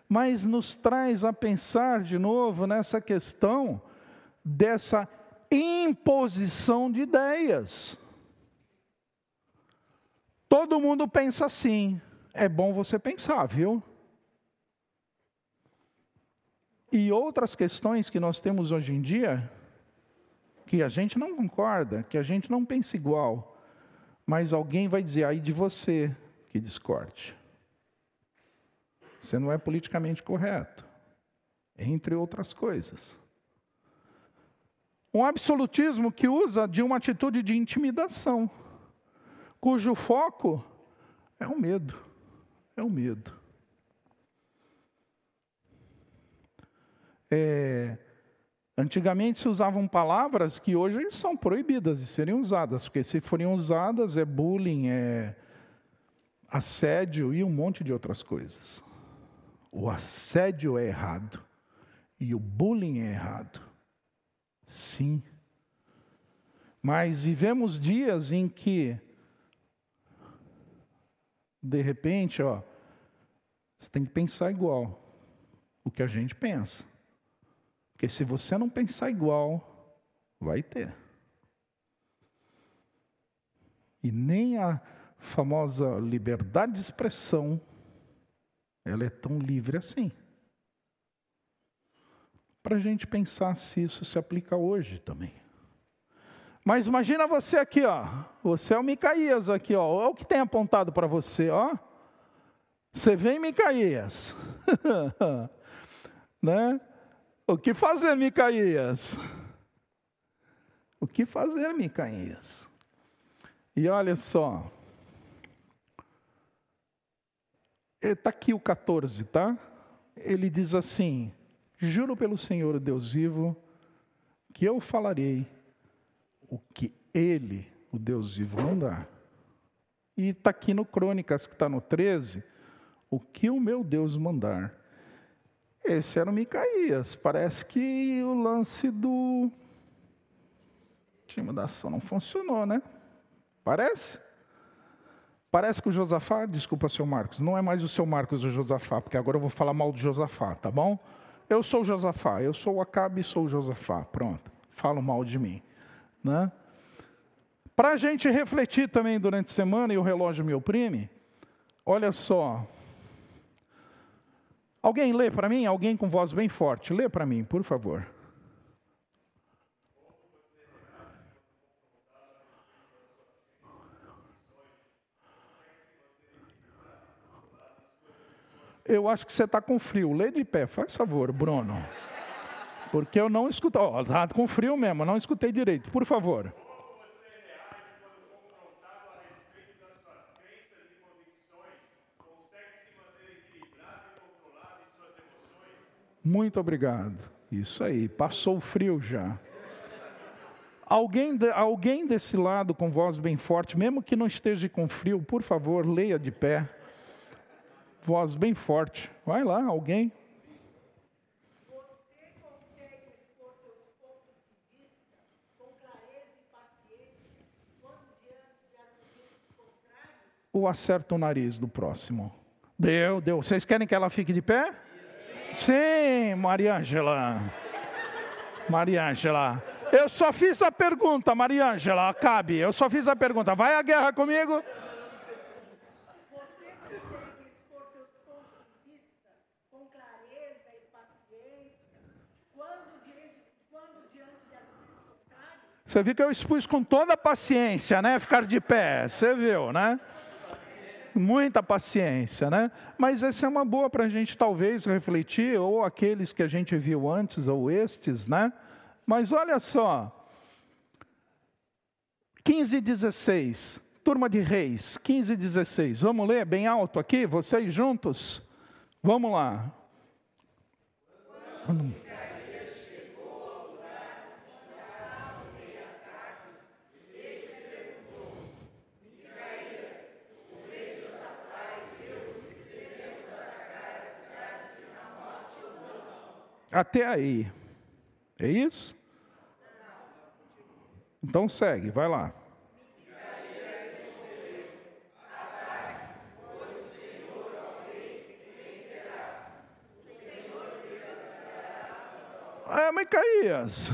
Mas nos traz a pensar de novo nessa questão dessa imposição de ideias. Todo mundo pensa assim. É bom você pensar, viu? E outras questões que nós temos hoje em dia, que a gente não concorda, que a gente não pensa igual, mas alguém vai dizer aí de você que discorde. Você não é politicamente correto, entre outras coisas. Um absolutismo que usa de uma atitude de intimidação, cujo foco é o medo. É o medo. É, antigamente se usavam palavras que hoje são proibidas de serem usadas, porque se forem usadas é bullying, é assédio e um monte de outras coisas. O assédio é errado e o bullying é errado. Sim. Mas vivemos dias em que, de repente, ó, você tem que pensar igual o que a gente pensa. Porque se você não pensar igual, vai ter. E nem a famosa liberdade de expressão, ela é tão livre assim para a gente pensar se isso se aplica hoje também. Mas imagina você aqui, ó. Você é o Micaías aqui, ó. Olha o que tem apontado para você, ó. Você vem, Micaías. né? O que fazer, Micaías? O que fazer, Micaías? E olha só. Está aqui o 14, tá? Ele diz assim: Juro pelo Senhor Deus vivo que eu falarei o que Ele, o Deus vivo, mandar. E está aqui no Crônicas, que está no 13, o que o meu Deus mandar. Esse era o Micaías. Parece que o lance do intimidação não funcionou, né? Parece? Parece que o Josafá, desculpa, seu Marcos, não é mais o seu Marcos o Josafá, porque agora eu vou falar mal do Josafá, tá bom? Eu sou Josafá, eu sou Acabe e sou Josafá. Pronto, falam mal de mim. Né? Para a gente refletir também durante a semana, e o relógio me oprime, olha só. Alguém lê para mim? Alguém com voz bem forte, lê para mim, por favor. Eu acho que você está com frio. Lê de pé, faz favor, Bruno. Porque eu não escutei. Está com frio mesmo, não escutei direito. Por favor. Muito obrigado. Isso aí, passou o frio já. Alguém, alguém desse lado com voz bem forte, mesmo que não esteja com frio, por favor, leia de pé. Voz bem forte. Vai lá, alguém. ou acerta o nariz do próximo? Deu, deu. Vocês querem que ela fique de pé? Sim, Maria Ângela. Maria Ângela. Eu só fiz a pergunta, Maria Ângela, cabe. Eu só fiz a pergunta. Vai à guerra comigo? Você viu que eu expus com toda a paciência, né? Ficar de pé. Você viu, né? muita paciência, né? Mas essa é uma boa para a gente talvez refletir, ou aqueles que a gente viu antes, ou estes, né? Mas olha só, 15 e 16, turma de reis, 15 e 16, vamos ler bem alto aqui, vocês juntos? Vamos lá. Até aí. É isso? Então segue, vai lá. É, Micaías.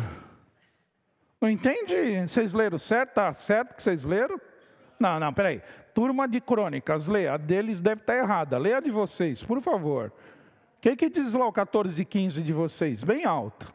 Não entende? Vocês leram certo? Tá certo que vocês leram? Não, não, peraí. Turma de crônicas, lê. A deles deve estar errada. Lê a de vocês, por favor. O que, que diz lá o 14 e 15 de vocês? Bem alto.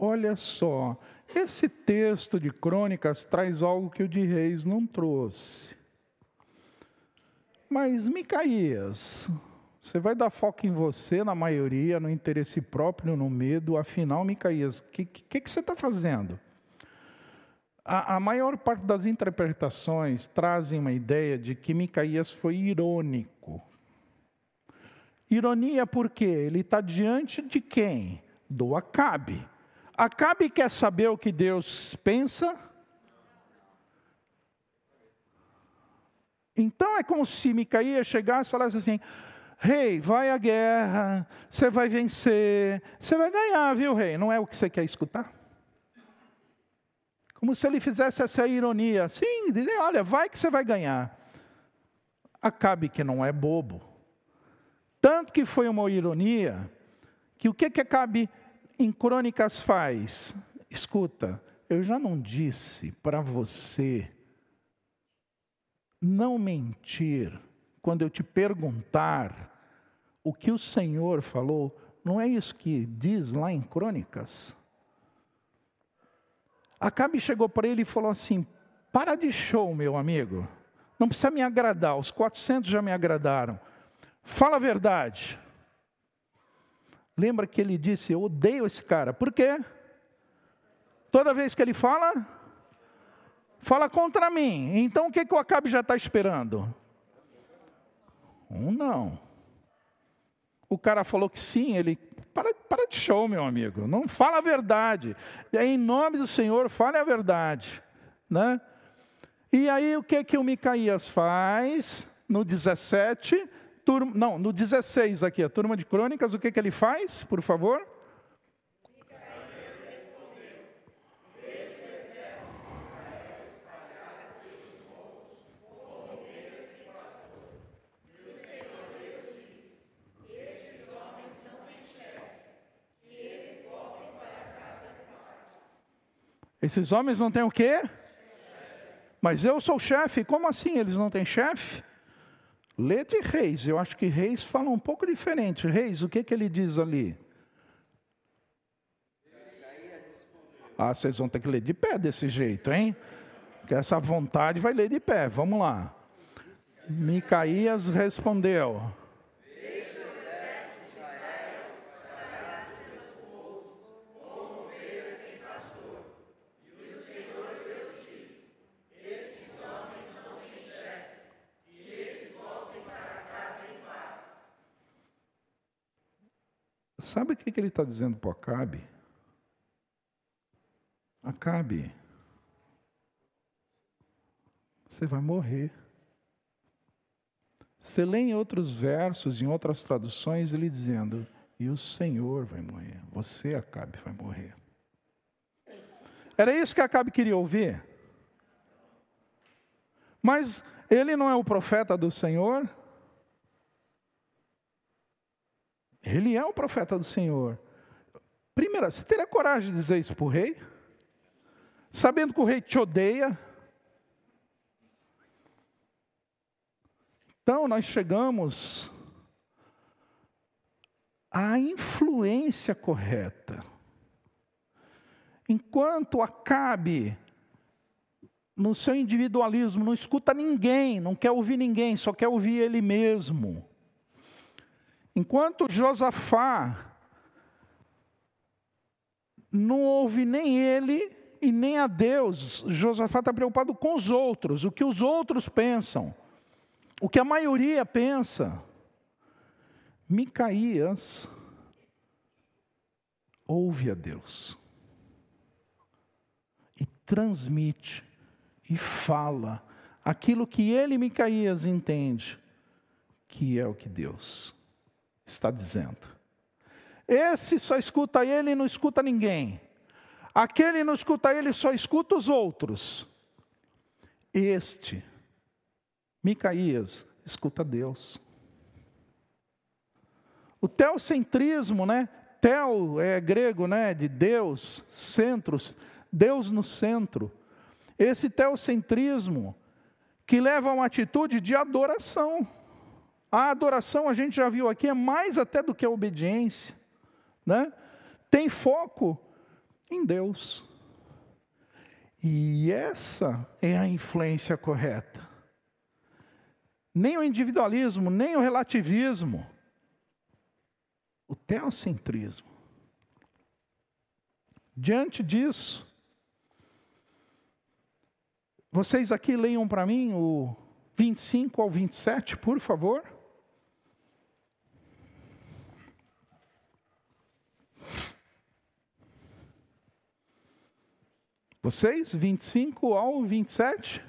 Olha só, esse texto de crônicas traz algo que o de Reis não trouxe. Mas, Micaías, você vai dar foco em você, na maioria, no interesse próprio, no medo. Afinal, Micaías, o que, que, que, você está fazendo? A, a maior parte das interpretações trazem uma ideia de que Micaías foi irônico. Ironia por quê? Ele está diante de quem? Do Acabe. Acabe quer saber o que Deus pensa? Então é como se Micaías chegasse e falasse assim: Rei, vai à guerra, você vai vencer, você vai ganhar, viu, rei? Não é o que você quer escutar? Como se ele fizesse essa ironia. Sim, dizer, olha, vai que você vai ganhar. Acabe que não é bobo. Tanto que foi uma ironia, que o que, que Acabe em Crônicas faz? Escuta, eu já não disse para você não mentir quando eu te perguntar o que o Senhor falou. Não é isso que diz lá em Crônicas? Acabe chegou para ele e falou assim: Para de show, meu amigo. Não precisa me agradar, os 400 já me agradaram. Fala a verdade. Lembra que ele disse: Eu odeio esse cara. Por quê? Toda vez que ele fala, fala contra mim. Então o que, que o Acabe já está esperando? Um não. O cara falou que sim, ele. para, para de show, meu amigo. Não fala a verdade. Em nome do Senhor, fale a verdade. Né? E aí o que, que o Micaías faz? No 17, turma, não, no 16 aqui, a turma de crônicas, o que, que ele faz, por favor? Esses homens não têm o quê? Mas eu sou chefe. Como assim eles não têm chefe? Lê de Reis. Eu acho que Reis fala um pouco diferente. Reis, o que, que ele diz ali? Ah, vocês vão ter que ler de pé desse jeito, hein? Que essa vontade vai ler de pé. Vamos lá. Micaías respondeu. Sabe o que, ele está dizendo para Acabe? Acabe, você vai morrer. Você lê em outros versos, em outras traduções, ele dizendo: E o Senhor vai morrer, você, Acabe, vai morrer. Era isso que Acabe queria ouvir. Mas ele não é o profeta do Senhor? Ele é o profeta do Senhor. Primeiro, você teria coragem de dizer isso para o rei? Sabendo que o rei te odeia? Então, nós chegamos à influência correta. Enquanto Acabe, no seu individualismo, não escuta ninguém, não quer ouvir ninguém, só quer ouvir ele mesmo. Enquanto Josafá não ouve nem ele e nem a Deus, Josafá está preocupado com os outros, o que os outros pensam, o que a maioria pensa. Micaías ouve a Deus e transmite e fala aquilo que ele, Micaías, entende que é o que Deus está dizendo. Esse só escuta ele e não escuta ninguém. Aquele não escuta ele, só escuta os outros. Este, Micaías, escuta Deus. O teocentrismo, né? Teo é grego, né? De Deus, centros, Deus no centro. Esse teocentrismo que leva a uma atitude de adoração. A adoração, a gente já viu aqui, é mais até do que a obediência. Né? Tem foco em Deus. E essa é a influência correta. Nem o individualismo, nem o relativismo. O teocentrismo. Diante disso, vocês aqui leiam para mim o 25 ao 27, por favor. Vocês, 25 ao 27?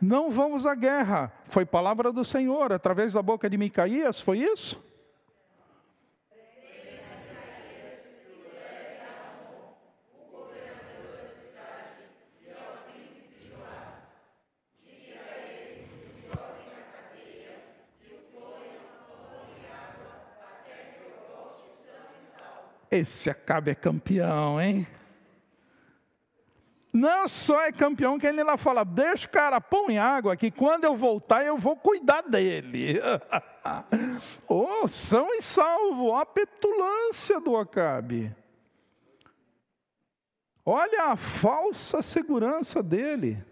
Não vamos à guerra. Foi palavra do Senhor através da boca de Micaías, foi isso? Esse Acabe é campeão, hein? Não só é campeão, que ele ainda fala: deixa o cara, põe água, que quando eu voltar eu vou cuidar dele. oh, são e salvo, a petulância do Acabe. Olha a falsa segurança dele.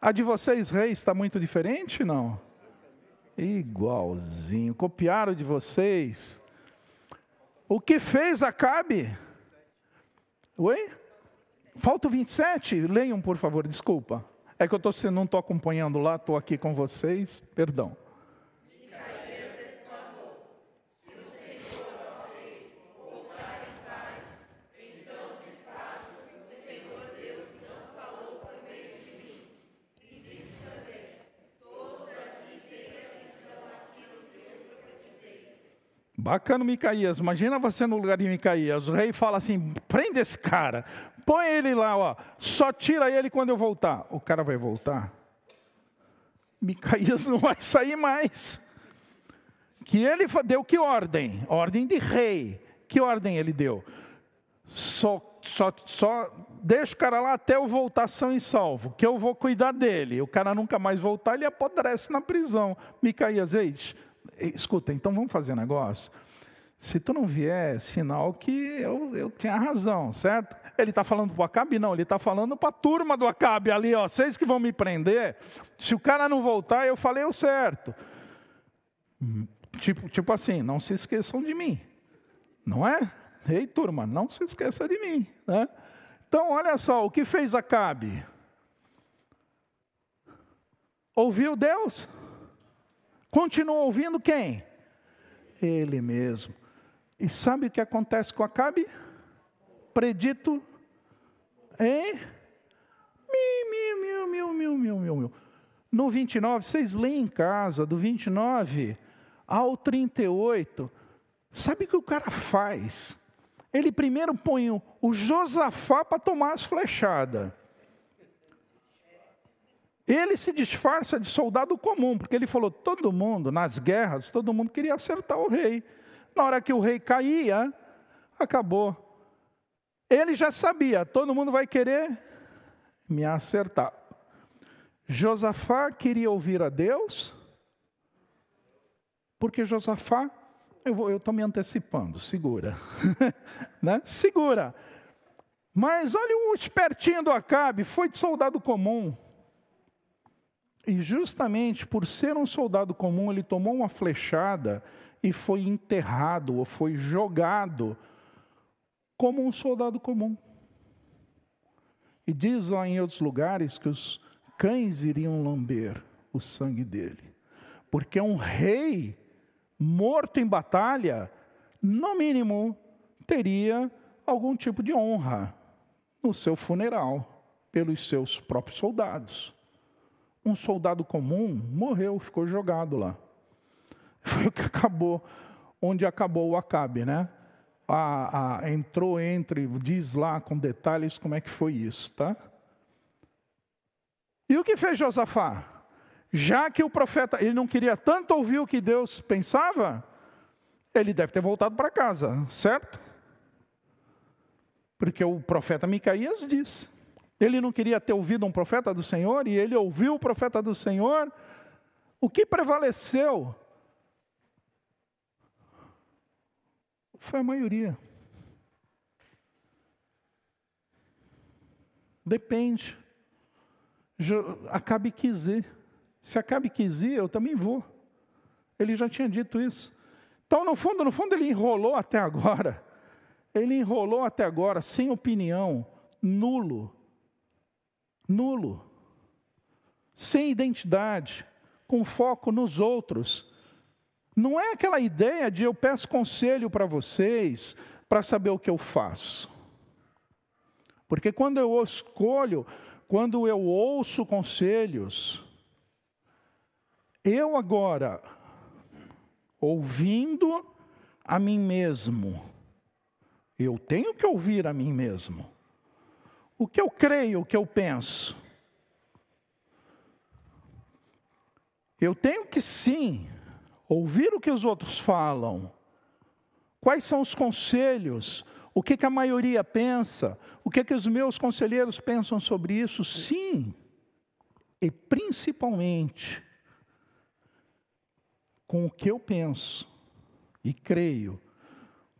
A de vocês, reis, está muito diferente, não? Igualzinho. Copiaram de vocês. O que fez Acabe? Oi? Falta o 27? Leiam, por favor, desculpa. É que eu tô, não estou acompanhando lá, estou aqui com vocês, perdão. Bacana, Micaías. Imagina você no lugar de Micaías. O rei fala assim: prende esse cara, põe ele lá, ó. só tira ele quando eu voltar. O cara vai voltar? Micaías não vai sair mais. Que ele deu que ordem? Ordem de rei. Que ordem ele deu? Só, só, só deixa o cara lá até eu voltar são e salvo, que eu vou cuidar dele. O cara nunca mais voltar, ele apodrece na prisão. Micaías, eis escuta, então vamos fazer um negócio. Se tu não vier, sinal que eu, eu tinha razão, certo? Ele está falando para o Acabe? Não, ele está falando para a turma do Acabe ali, ó. Vocês que vão me prender. Se o cara não voltar, eu falei o certo. Tipo, tipo assim, não se esqueçam de mim. Não é? Ei, turma, não se esqueça de mim. Né? Então, olha só, o que fez Acabe? Ouviu Deus? Continua ouvindo quem? Ele mesmo. E sabe o que acontece com Acabe? Predito em mil, mil, mil, mil, mil, mil, mil. No 29, vocês leem em casa, do 29 ao 38, sabe o que o cara faz? Ele primeiro põe o Josafá para tomar as flechadas. Ele se disfarça de soldado comum, porque ele falou: todo mundo, nas guerras, todo mundo queria acertar o rei. Na hora que o rei caía, acabou. Ele já sabia: todo mundo vai querer me acertar. Josafá queria ouvir a Deus, porque Josafá, eu estou me antecipando, segura, né? segura. Mas olha o espertinho do Acabe, foi de soldado comum. E justamente por ser um soldado comum, ele tomou uma flechada e foi enterrado ou foi jogado como um soldado comum. E diz lá em outros lugares que os cães iriam lamber o sangue dele. Porque um rei morto em batalha, no mínimo, teria algum tipo de honra no seu funeral pelos seus próprios soldados. Um soldado comum morreu, ficou jogado lá. Foi o que acabou, onde acabou o Acabe, né? A, a, entrou entre, diz lá com detalhes como é que foi isso, tá? E o que fez Josafá? Já que o profeta, ele não queria tanto ouvir o que Deus pensava, ele deve ter voltado para casa, certo? Porque o profeta Micaías disse: ele não queria ter ouvido um profeta do Senhor e ele ouviu o profeta do Senhor. O que prevaleceu? Foi a maioria. Depende. Acabe quis ir. Se Acabe quis ir, eu também vou. Ele já tinha dito isso. Então, no fundo, no fundo, ele enrolou até agora. Ele enrolou até agora, sem opinião, nulo nulo, sem identidade, com foco nos outros. Não é aquela ideia de eu peço conselho para vocês para saber o que eu faço. Porque quando eu escolho, quando eu ouço conselhos, eu agora, ouvindo a mim mesmo, eu tenho que ouvir a mim mesmo o que eu creio, o que eu penso. Eu tenho que sim ouvir o que os outros falam. Quais são os conselhos? O que, que a maioria pensa? O que, que os meus conselheiros pensam sobre isso? Sim. E principalmente com o que eu penso e creio,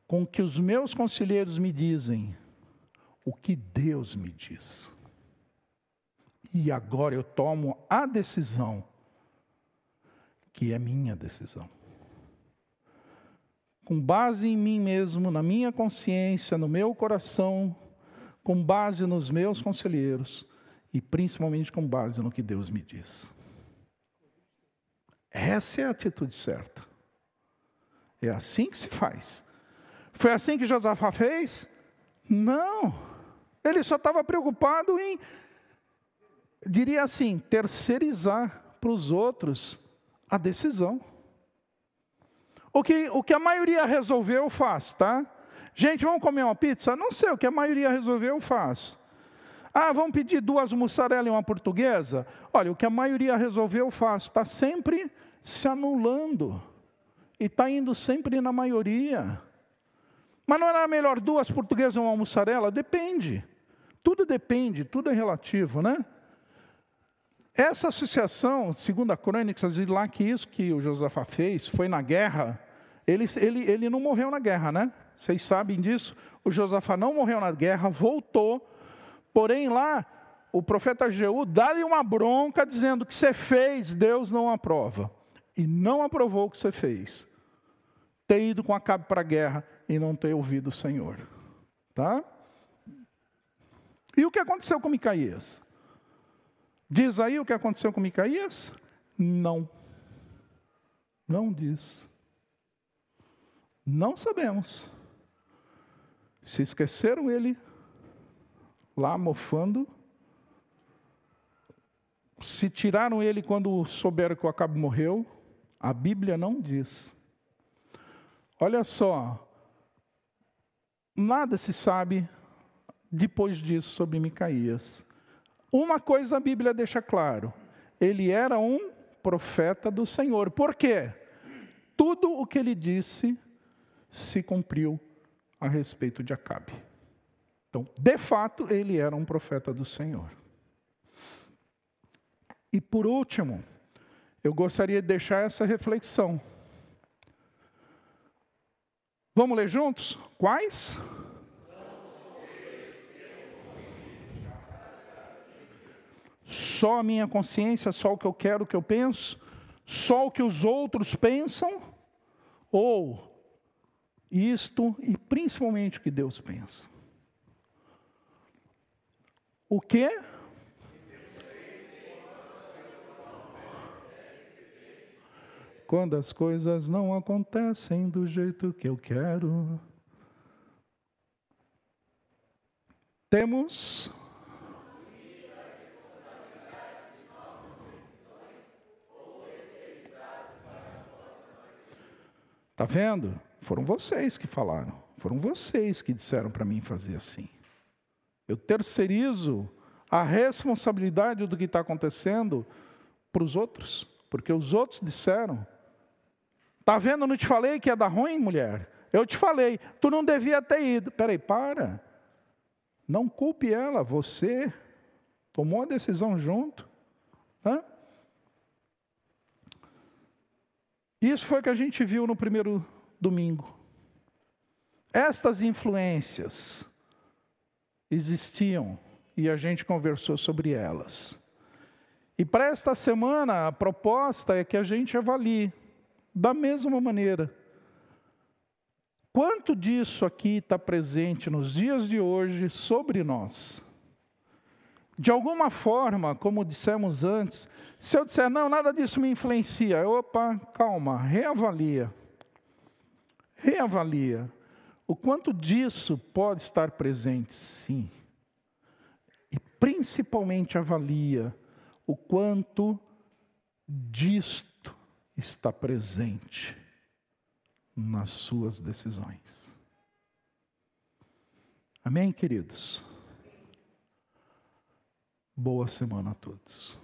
com o que os meus conselheiros me dizem, o que Deus me diz. E agora eu tomo a decisão, que é minha decisão. Com base em mim mesmo, na minha consciência, no meu coração, com base nos meus conselheiros, e principalmente com base no que Deus me diz. Essa é a atitude certa. É assim que se faz. Foi assim que Josafá fez? Não. Ele só estava preocupado em, diria assim, terceirizar para os outros a decisão. O que, o que a maioria resolveu, faz, tá? Gente, vamos comer uma pizza? Não sei, o que a maioria resolveu, faz. Ah, vamos pedir duas mussarela e uma portuguesa? Olha, o que a maioria resolveu, faz. Está sempre se anulando. E está indo sempre na maioria. Mas não era melhor duas portuguesas e uma mussarela? Depende. Tudo depende, tudo é relativo, né? Essa associação, segundo a Crônicas, e lá que isso que o Josafá fez foi na guerra, ele, ele, ele não morreu na guerra, né? Vocês sabem disso? O Josafá não morreu na guerra, voltou, porém lá o profeta Jeú dá-lhe uma bronca dizendo que você fez, Deus não aprova. E não aprovou o que você fez. Ter ido com a cabo para a guerra e não ter ouvido o Senhor. Tá? E o que aconteceu com Micaías? Diz aí o que aconteceu com Micaías? Não. Não diz. Não sabemos. Se esqueceram ele lá mofando. Se tiraram ele quando souberam que o Acabe morreu. A Bíblia não diz. Olha só. Nada se sabe depois disso sobre Micaías. Uma coisa a Bíblia deixa claro: ele era um profeta do Senhor. Por quê? Tudo o que ele disse se cumpriu a respeito de Acabe. Então, de fato, ele era um profeta do Senhor. E por último, eu gostaria de deixar essa reflexão. Vamos ler juntos? Quais? Só a minha consciência, só o que eu quero, o que eu penso, só o que os outros pensam, ou isto e principalmente o que Deus pensa. O que? Quando as coisas não acontecem do jeito que eu quero, temos Está vendo? Foram vocês que falaram. Foram vocês que disseram para mim fazer assim. Eu terceirizo a responsabilidade do que está acontecendo para os outros, porque os outros disseram. Está vendo? Não te falei que ia dar ruim, mulher? Eu te falei, tu não devia ter ido. Peraí, para. Não culpe ela, você tomou a decisão junto. Hã? Isso foi o que a gente viu no primeiro domingo. Estas influências existiam e a gente conversou sobre elas. E para esta semana, a proposta é que a gente avalie da mesma maneira. Quanto disso aqui está presente nos dias de hoje sobre nós? De alguma forma, como dissemos antes, se eu disser, não, nada disso me influencia, opa, calma, reavalia. Reavalia. O quanto disso pode estar presente, sim. E principalmente avalia o quanto disto está presente nas suas decisões. Amém, queridos? Boa semana a todos.